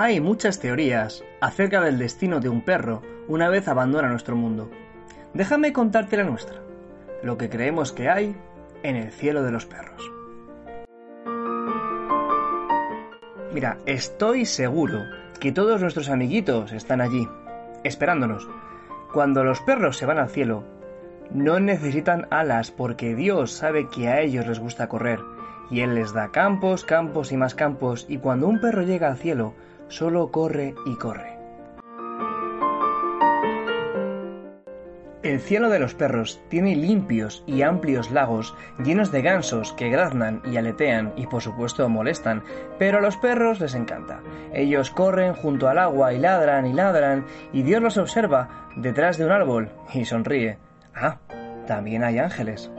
Hay muchas teorías acerca del destino de un perro una vez abandona nuestro mundo. Déjame contarte la nuestra, lo que creemos que hay en el cielo de los perros. Mira, estoy seguro que todos nuestros amiguitos están allí, esperándonos. Cuando los perros se van al cielo, no necesitan alas porque Dios sabe que a ellos les gusta correr, y Él les da campos, campos y más campos, y cuando un perro llega al cielo, solo corre y corre. El cielo de los perros tiene limpios y amplios lagos llenos de gansos que graznan y aletean y por supuesto molestan, pero a los perros les encanta. Ellos corren junto al agua y ladran y ladran y Dios los observa detrás de un árbol y sonríe. Ah, también hay ángeles.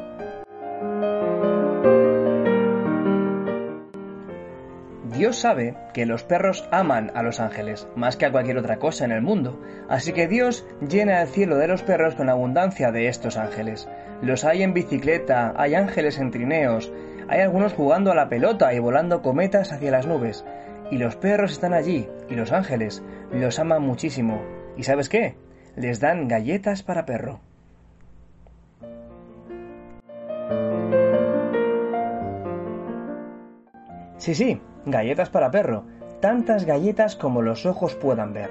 Dios sabe que los perros aman a los ángeles más que a cualquier otra cosa en el mundo, así que Dios llena el cielo de los perros con abundancia de estos ángeles. Los hay en bicicleta, hay ángeles en trineos, hay algunos jugando a la pelota y volando cometas hacia las nubes. Y los perros están allí, y los ángeles los aman muchísimo. ¿Y sabes qué? Les dan galletas para perro. Sí, sí, galletas para perro, tantas galletas como los ojos puedan ver.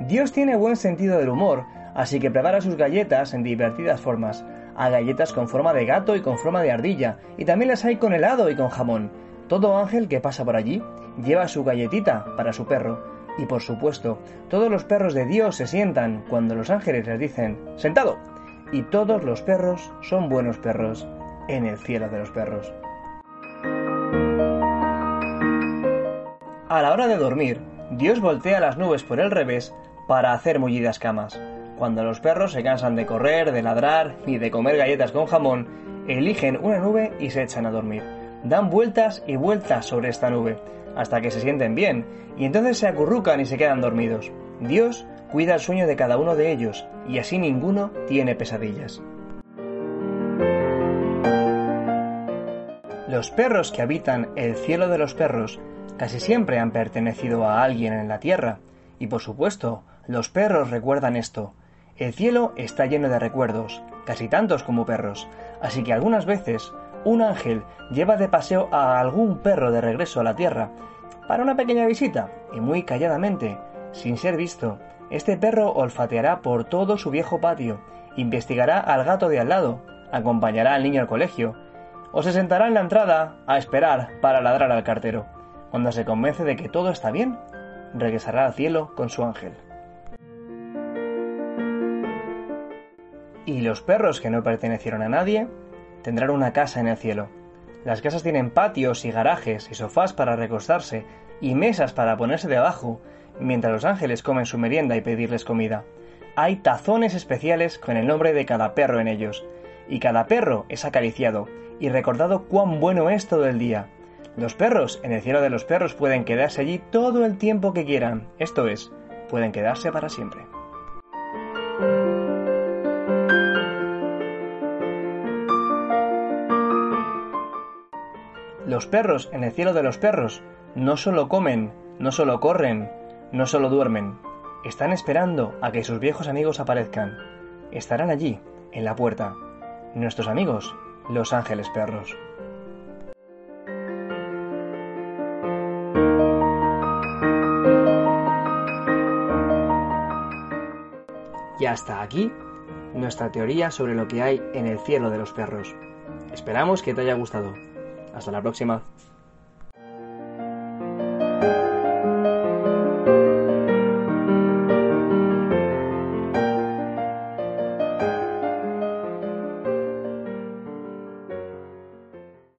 Dios tiene buen sentido del humor, así que prepara sus galletas en divertidas formas. Hay galletas con forma de gato y con forma de ardilla, y también las hay con helado y con jamón. Todo ángel que pasa por allí lleva su galletita para su perro. Y por supuesto, todos los perros de Dios se sientan cuando los ángeles les dicen ¡Sentado! Y todos los perros son buenos perros en el cielo de los perros. A la hora de dormir, Dios voltea las nubes por el revés para hacer mullidas camas. Cuando los perros se cansan de correr, de ladrar y de comer galletas con jamón, eligen una nube y se echan a dormir. Dan vueltas y vueltas sobre esta nube, hasta que se sienten bien, y entonces se acurrucan y se quedan dormidos. Dios cuida el sueño de cada uno de ellos, y así ninguno tiene pesadillas. Los perros que habitan el cielo de los perros casi siempre han pertenecido a alguien en la tierra, y por supuesto, los perros recuerdan esto. El cielo está lleno de recuerdos, casi tantos como perros, así que algunas veces un ángel lleva de paseo a algún perro de regreso a la tierra para una pequeña visita, y muy calladamente, sin ser visto, este perro olfateará por todo su viejo patio, investigará al gato de al lado, acompañará al niño al colegio, o se sentará en la entrada a esperar para ladrar al cartero. Cuando se convence de que todo está bien, regresará al cielo con su ángel. Y los perros que no pertenecieron a nadie tendrán una casa en el cielo. Las casas tienen patios y garajes y sofás para recostarse y mesas para ponerse debajo, mientras los ángeles comen su merienda y pedirles comida. Hay tazones especiales con el nombre de cada perro en ellos, y cada perro es acariciado y recordado cuán bueno es todo el día. Los perros en el cielo de los perros pueden quedarse allí todo el tiempo que quieran, esto es, pueden quedarse para siempre. Los perros en el cielo de los perros no solo comen, no solo corren, no solo duermen, están esperando a que sus viejos amigos aparezcan. Estarán allí, en la puerta, nuestros amigos, los ángeles perros. Y hasta aquí nuestra teoría sobre lo que hay en el cielo de los perros. Esperamos que te haya gustado. Hasta la próxima.